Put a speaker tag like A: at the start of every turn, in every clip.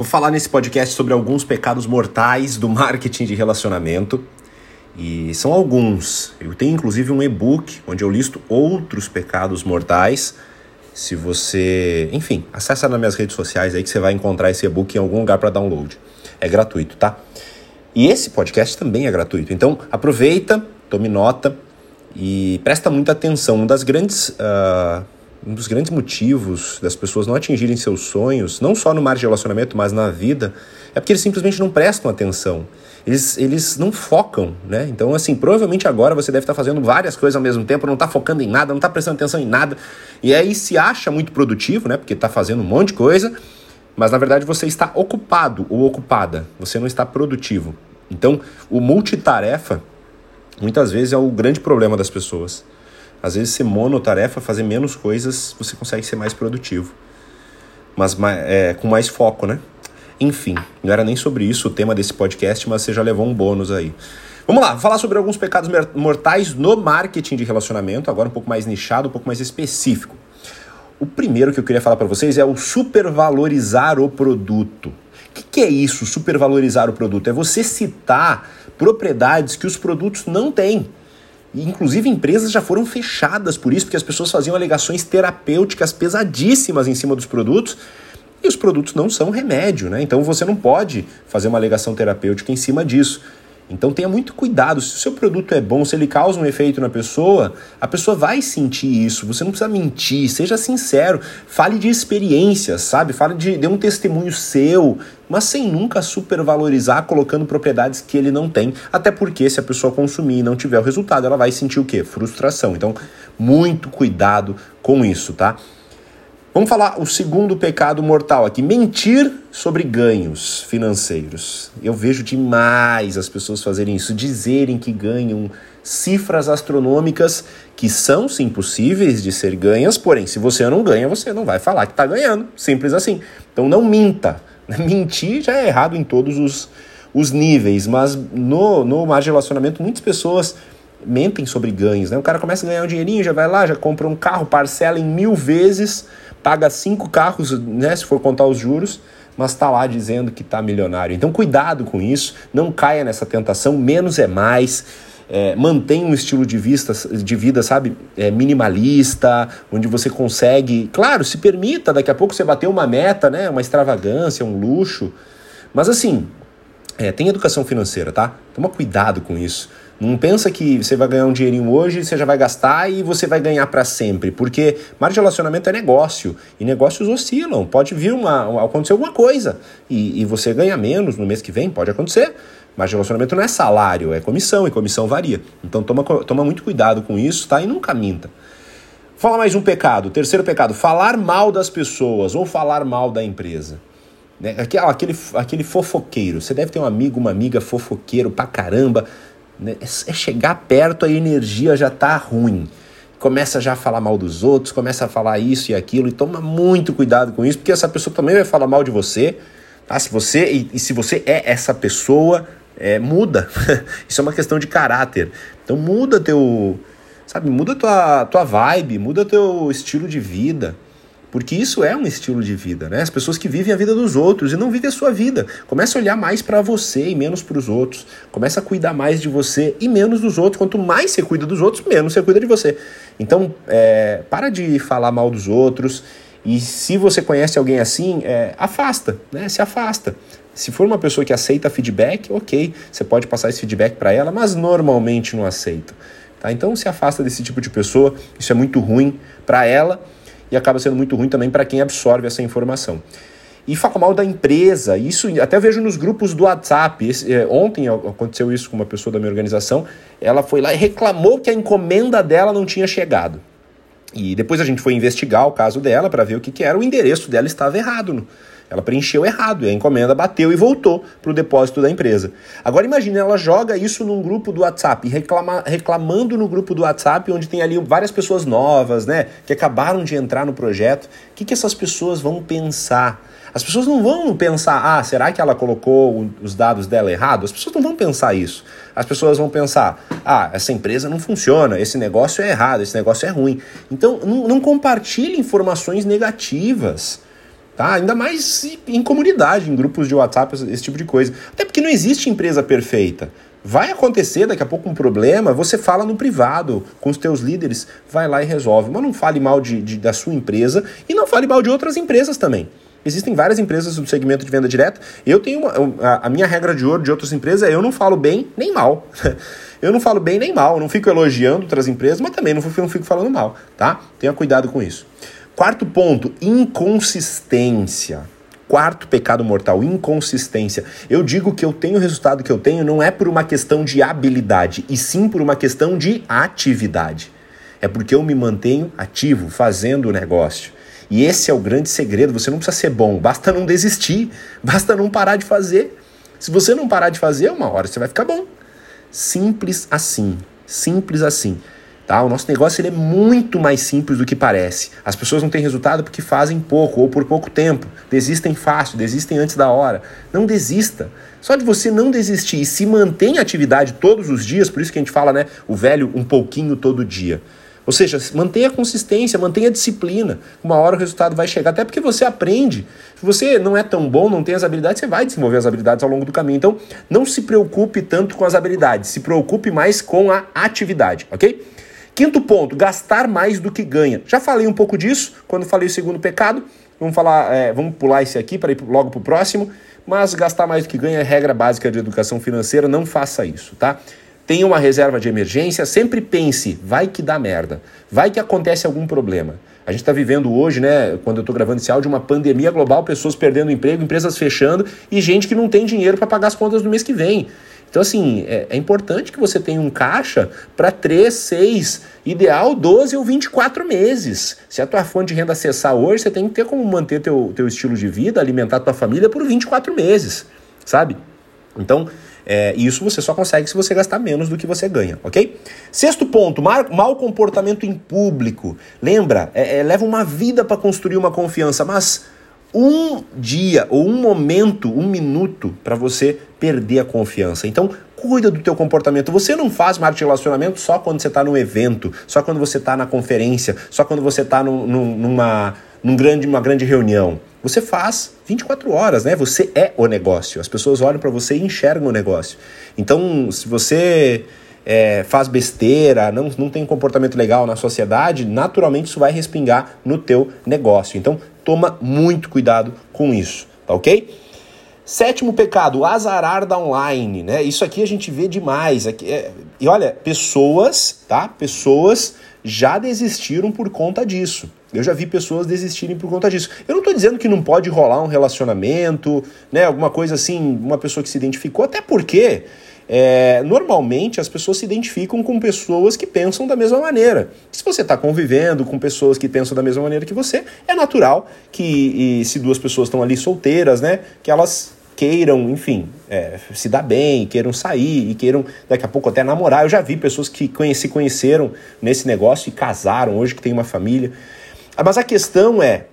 A: Vou falar nesse podcast sobre alguns pecados mortais do marketing de relacionamento. E são alguns. Eu tenho inclusive um e-book onde eu listo outros pecados mortais. Se você, enfim, acessa nas minhas redes sociais aí que você vai encontrar esse e-book em algum lugar para download. É gratuito, tá? E esse podcast também é gratuito. Então aproveita, tome nota e presta muita atenção. Um das grandes uh, um dos grandes motivos das pessoas não atingirem seus sonhos, não só no mar de relacionamento, mas na vida, é porque eles simplesmente não prestam atenção. Eles, eles não focam, né? Então, assim, provavelmente agora você deve estar fazendo várias coisas ao mesmo tempo, não está focando em nada, não está prestando atenção em nada. E aí se acha muito produtivo, né? Porque está fazendo um monte de coisa, mas na verdade você está ocupado ou ocupada, você não está produtivo. Então, o multitarefa muitas vezes é o grande problema das pessoas. Às vezes ser monotarefa, fazer menos coisas, você consegue ser mais produtivo. Mas é, com mais foco, né? Enfim, não era nem sobre isso o tema desse podcast, mas você já levou um bônus aí. Vamos lá, falar sobre alguns pecados mortais no marketing de relacionamento, agora um pouco mais nichado, um pouco mais específico. O primeiro que eu queria falar para vocês é o supervalorizar o produto. O que, que é isso, supervalorizar o produto? É você citar propriedades que os produtos não têm. Inclusive, empresas já foram fechadas por isso, porque as pessoas faziam alegações terapêuticas pesadíssimas em cima dos produtos. E os produtos não são remédio, né? Então você não pode fazer uma alegação terapêutica em cima disso. Então tenha muito cuidado. Se o seu produto é bom, se ele causa um efeito na pessoa, a pessoa vai sentir isso. Você não precisa mentir, seja sincero. Fale de experiências, sabe? Fale de, de um testemunho seu, mas sem nunca supervalorizar, colocando propriedades que ele não tem. Até porque se a pessoa consumir e não tiver o resultado, ela vai sentir o quê? Frustração. Então, muito cuidado com isso, tá? Vamos falar o segundo pecado mortal aqui: mentir sobre ganhos financeiros. Eu vejo demais as pessoas fazerem isso, dizerem que ganham cifras astronômicas que são sim possíveis de ser ganhas, porém, se você não ganha, você não vai falar que está ganhando. Simples assim. Então não minta. Mentir já é errado em todos os, os níveis, mas no, no de relacionamento, muitas pessoas mentem sobre ganhos. Né? O cara começa a ganhar um dinheirinho, já vai lá, já compra um carro, parcela em mil vezes paga cinco carros, né, se for contar os juros, mas está lá dizendo que está milionário. Então, cuidado com isso, não caia nessa tentação, menos é mais. É, mantenha um estilo de, vista, de vida, sabe, é, minimalista, onde você consegue, claro, se permita, daqui a pouco você bater uma meta, né, uma extravagância, um luxo, mas assim, é, tem educação financeira, tá? Toma cuidado com isso. Não pensa que você vai ganhar um dinheirinho hoje, você já vai gastar e você vai ganhar para sempre, porque mar de relacionamento é negócio e negócios oscilam. Pode vir uma, acontecer alguma coisa e, e você ganha menos no mês que vem, pode acontecer. Mas relacionamento não é salário, é comissão e comissão varia. Então toma, toma muito cuidado com isso, tá? E nunca minta. Fala mais um pecado. Terceiro pecado: falar mal das pessoas ou falar mal da empresa. Né? Aquele, aquele fofoqueiro. Você deve ter um amigo, uma amiga fofoqueiro pra caramba né? É, é chegar perto, a energia já tá ruim. Começa já a falar mal dos outros, começa a falar isso e aquilo, e toma muito cuidado com isso, porque essa pessoa também vai falar mal de você. Tá? Se você e, e se você é essa pessoa, é, muda. isso é uma questão de caráter. Então muda teu, sabe, muda tua, tua vibe, muda teu estilo de vida. Porque isso é um estilo de vida, né? As pessoas que vivem a vida dos outros e não vivem a sua vida. Começa a olhar mais para você e menos para os outros. Começa a cuidar mais de você e menos dos outros. Quanto mais você cuida dos outros, menos você cuida de você. Então, é, para de falar mal dos outros. E se você conhece alguém assim, é, afasta, né? Se afasta. Se for uma pessoa que aceita feedback, ok, você pode passar esse feedback para ela, mas normalmente não aceita. Tá? Então se afasta desse tipo de pessoa, isso é muito ruim para ela e acaba sendo muito ruim também para quem absorve essa informação. E fala mal da empresa, isso até vejo nos grupos do WhatsApp. Esse, é, ontem aconteceu isso com uma pessoa da minha organização. Ela foi lá e reclamou que a encomenda dela não tinha chegado. E depois a gente foi investigar o caso dela para ver o que, que era. O endereço dela estava errado. No, ela preencheu errado e a encomenda bateu e voltou para o depósito da empresa. Agora imagine, ela joga isso num grupo do WhatsApp, reclama, reclamando no grupo do WhatsApp, onde tem ali várias pessoas novas, né, que acabaram de entrar no projeto. O que, que essas pessoas vão pensar? As pessoas não vão pensar, ah, será que ela colocou os dados dela errado? As pessoas não vão pensar isso. As pessoas vão pensar, ah, essa empresa não funciona, esse negócio é errado, esse negócio é ruim. Então, não, não compartilhe informações negativas. Tá? Ainda mais em comunidade, em grupos de WhatsApp, esse tipo de coisa. Até porque não existe empresa perfeita. Vai acontecer daqui a pouco um problema, você fala no privado com os teus líderes, vai lá e resolve. Mas não fale mal de, de da sua empresa e não fale mal de outras empresas também. Existem várias empresas do segmento de venda direta. Eu tenho uma, a, a minha regra de ouro de outras empresas é eu não falo bem nem mal. eu não falo bem nem mal, não fico elogiando outras empresas, mas também não fico, não fico falando mal, tá? Tenha cuidado com isso. Quarto ponto, inconsistência. Quarto pecado mortal, inconsistência. Eu digo que eu tenho o resultado que eu tenho não é por uma questão de habilidade, e sim por uma questão de atividade. É porque eu me mantenho ativo, fazendo o negócio. E esse é o grande segredo. Você não precisa ser bom, basta não desistir, basta não parar de fazer. Se você não parar de fazer, uma hora você vai ficar bom. Simples assim. Simples assim. Tá? O nosso negócio ele é muito mais simples do que parece. As pessoas não têm resultado porque fazem pouco ou por pouco tempo. Desistem fácil, desistem antes da hora. Não desista. Só de você não desistir e se manter em atividade todos os dias, por isso que a gente fala, né, o velho um pouquinho todo dia. Ou seja, mantenha a consistência, mantenha a disciplina. Uma hora o resultado vai chegar, até porque você aprende. Se você não é tão bom, não tem as habilidades, você vai desenvolver as habilidades ao longo do caminho. Então, não se preocupe tanto com as habilidades, se preocupe mais com a atividade, ok? Quinto ponto, gastar mais do que ganha. Já falei um pouco disso quando falei o segundo pecado. Vamos falar, é, vamos pular esse aqui para ir logo para o próximo. Mas gastar mais do que ganha é regra básica de educação financeira. Não faça isso, tá? Tenha uma reserva de emergência, sempre pense, vai que dá merda, vai que acontece algum problema. A gente está vivendo hoje, né, quando eu estou gravando esse áudio, uma pandemia global, pessoas perdendo emprego, empresas fechando e gente que não tem dinheiro para pagar as contas do mês que vem. Então, assim, é, é importante que você tenha um caixa para 3, 6, ideal 12 ou 24 meses. Se a tua fonte de renda acessar hoje, você tem que ter como manter teu, teu estilo de vida, alimentar tua família por 24 meses, sabe? Então, é, isso você só consegue se você gastar menos do que você ganha, ok? Sexto ponto, mau comportamento em público. Lembra, é, é, leva uma vida para construir uma confiança, mas um dia ou um momento, um minuto para você perder a confiança. Então, cuida do teu comportamento. Você não faz marketing relacionamento só quando você está no evento, só quando você está na conferência, só quando você está numa, num grande, uma grande reunião. Você faz 24 horas, né? Você é o negócio. As pessoas olham para você e enxergam o negócio. Então, se você é, faz besteira, não, não tem comportamento legal na sociedade, naturalmente isso vai respingar no teu negócio. Então, toma muito cuidado com isso, tá ok? Sétimo pecado, azarar da online, né? Isso aqui a gente vê demais. Aqui é... E olha, pessoas, tá? Pessoas já desistiram por conta disso. Eu já vi pessoas desistirem por conta disso. Eu não estou dizendo que não pode rolar um relacionamento, né? Alguma coisa assim, uma pessoa que se identificou, até porque é, normalmente as pessoas se identificam com pessoas que pensam da mesma maneira. Se você está convivendo com pessoas que pensam da mesma maneira que você, é natural que, se duas pessoas estão ali solteiras, né, que elas queiram, enfim, é, se dar bem, queiram sair e queiram daqui a pouco até namorar. Eu já vi pessoas que se conheceram nesse negócio e casaram, hoje que tem uma família. Ah, mas a questão é,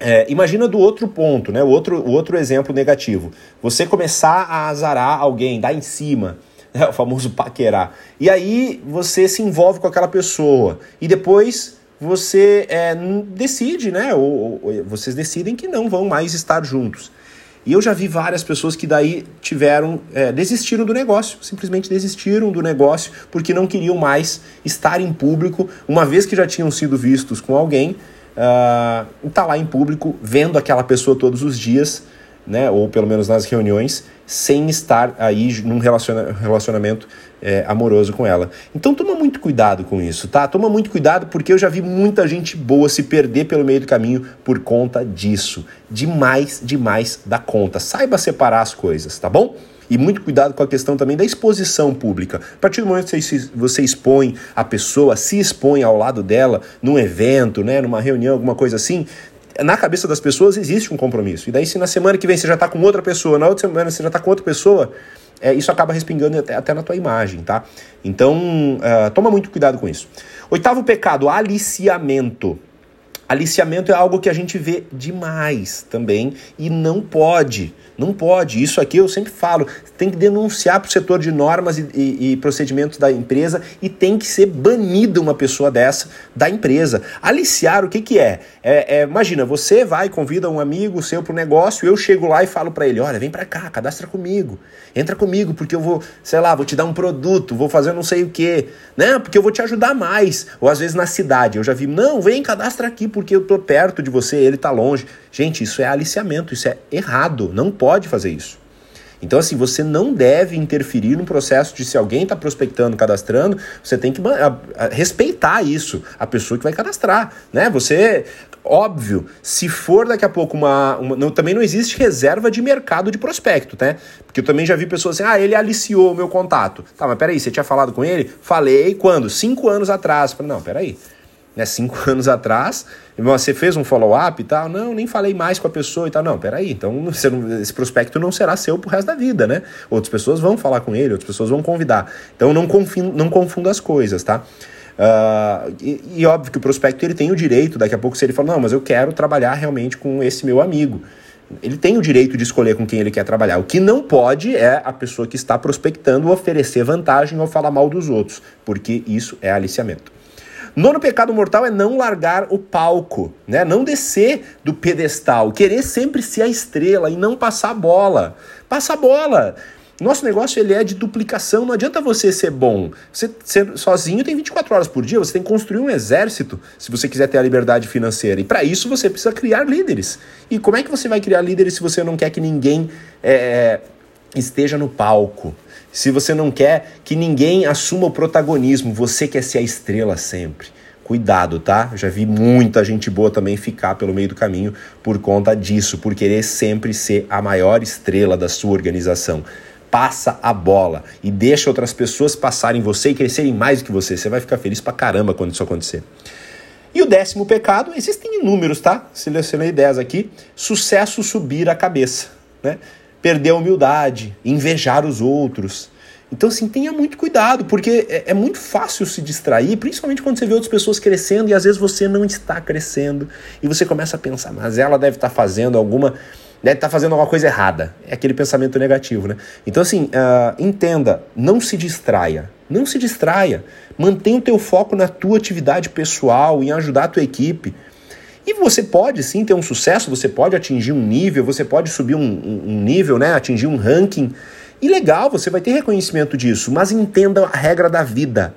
A: é, imagina do outro ponto, né? O outro, o outro exemplo negativo. Você começar a azarar alguém, dar em cima, né? o famoso paquerar. E aí você se envolve com aquela pessoa. E depois você é, decide, né? Ou, ou, vocês decidem que não vão mais estar juntos. E eu já vi várias pessoas que daí tiveram, é, desistiram do negócio, simplesmente desistiram do negócio porque não queriam mais estar em público, uma vez que já tinham sido vistos com alguém, uh, tá lá em público, vendo aquela pessoa todos os dias, né, ou pelo menos nas reuniões, sem estar aí num relacionamento é, amoroso com ela. Então toma muito cuidado com isso, tá? Toma muito cuidado porque eu já vi muita gente boa se perder pelo meio do caminho por conta disso. Demais, demais da conta. Saiba separar as coisas, tá bom? E muito cuidado com a questão também da exposição pública. A partir do momento que você, você expõe a pessoa, se expõe ao lado dela, num evento, né, numa reunião, alguma coisa assim, na cabeça das pessoas existe um compromisso. E daí, se na semana que vem você já está com outra pessoa, na outra semana você já está com outra pessoa, é, isso acaba respingando até, até, na tua imagem, tá? Então, uh, toma muito cuidado com isso. Oitavo pecado, aliciamento. Aliciamento é algo que a gente vê demais também e não pode. Não pode. Isso aqui eu sempre falo. Tem que denunciar para o setor de normas e, e, e, procedimentos da empresa e tem que ser banida uma pessoa dessa da empresa. Aliciar, o que, que é? é, é imagina, você vai, convida um amigo seu para o negócio, eu chego lá e falo para ele: olha, vem para cá, cadastra comigo. Entra comigo, porque eu vou, sei lá, vou te dar um produto, vou fazer não sei o quê, né? Porque eu vou te ajudar mais. Ou às vezes na cidade, eu já vi, não, vem, cadastra aqui, porque eu tô perto de você, ele tá longe. Gente, isso é aliciamento, isso é errado, não pode fazer isso. Então, assim, você não deve interferir no processo de se alguém está prospectando, cadastrando, você tem que respeitar isso, a pessoa que vai cadastrar, né? Você, óbvio, se for daqui a pouco uma. uma não, também não existe reserva de mercado de prospecto, né? Porque eu também já vi pessoas assim, ah, ele aliciou o meu contato. Tá, mas peraí, você tinha falado com ele? Falei quando? Cinco anos atrás. Não, peraí né, cinco anos atrás, você fez um follow-up e tal, não, nem falei mais com a pessoa e tal, não, peraí, então não, esse prospecto não será seu pro resto da vida, né? Outras pessoas vão falar com ele, outras pessoas vão convidar. Então não, confin, não confunda as coisas, tá? Uh, e, e, óbvio que o prospecto ele tem o direito, daqui a pouco, se ele falar, não, mas eu quero trabalhar realmente com esse meu amigo. Ele tem o direito de escolher com quem ele quer trabalhar. O que não pode é a pessoa que está prospectando oferecer vantagem ou falar mal dos outros, porque isso é aliciamento. Nono pecado mortal é não largar o palco, né? Não descer do pedestal, querer sempre ser a estrela e não passar a bola. Passa a bola. Nosso negócio ele é de duplicação, não adianta você ser bom. Você ser sozinho tem 24 horas por dia, você tem que construir um exército se você quiser ter a liberdade financeira. E para isso você precisa criar líderes. E como é que você vai criar líderes se você não quer que ninguém é, esteja no palco? se você não quer que ninguém assuma o protagonismo, você quer ser a estrela sempre. Cuidado, tá? Já vi muita gente boa também ficar pelo meio do caminho por conta disso, por querer sempre ser a maior estrela da sua organização. Passa a bola e deixa outras pessoas passarem você e crescerem mais do que você. Você vai ficar feliz pra caramba quando isso acontecer. E o décimo pecado, existem inúmeros, tá? Selecionei 10 aqui. Sucesso subir a cabeça, né? Perder a humildade, invejar os outros. Então, assim, tenha muito cuidado, porque é, é, muito fácil se distrair, principalmente quando você vê outras pessoas crescendo e às vezes você não está crescendo. E você começa a pensar, mas ela deve estar fazendo alguma. Deve estar fazendo alguma coisa errada. É aquele pensamento negativo, né? Então, assim, uh, entenda, não se distraia. Não se distraia. Mantenha o teu foco na tua atividade pessoal, em ajudar a tua equipe. E você pode sim ter um sucesso, você pode atingir um nível, você pode subir um, um nível, né? Atingir um ranking. E legal, você vai ter reconhecimento disso, mas entenda a regra da vida.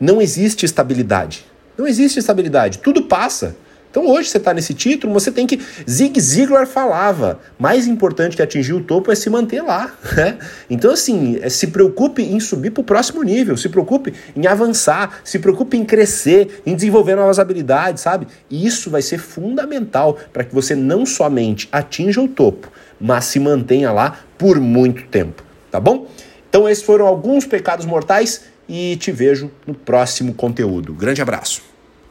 A: Não existe estabilidade. Não existe estabilidade. Tudo passa. Então hoje você está nesse título, você tem que. Zig Ziglar falava: mais importante que atingir o topo é se manter lá. Né? Então, assim, é, se preocupe em subir para o próximo nível, se preocupe em avançar, se preocupe em crescer, em desenvolver novas habilidades, sabe? E isso vai ser fundamental para que você não somente atinja o topo, mas se mantenha lá por muito tempo, tá bom? Então, esses foram alguns pecados mortais e te vejo no próximo conteúdo. Grande abraço.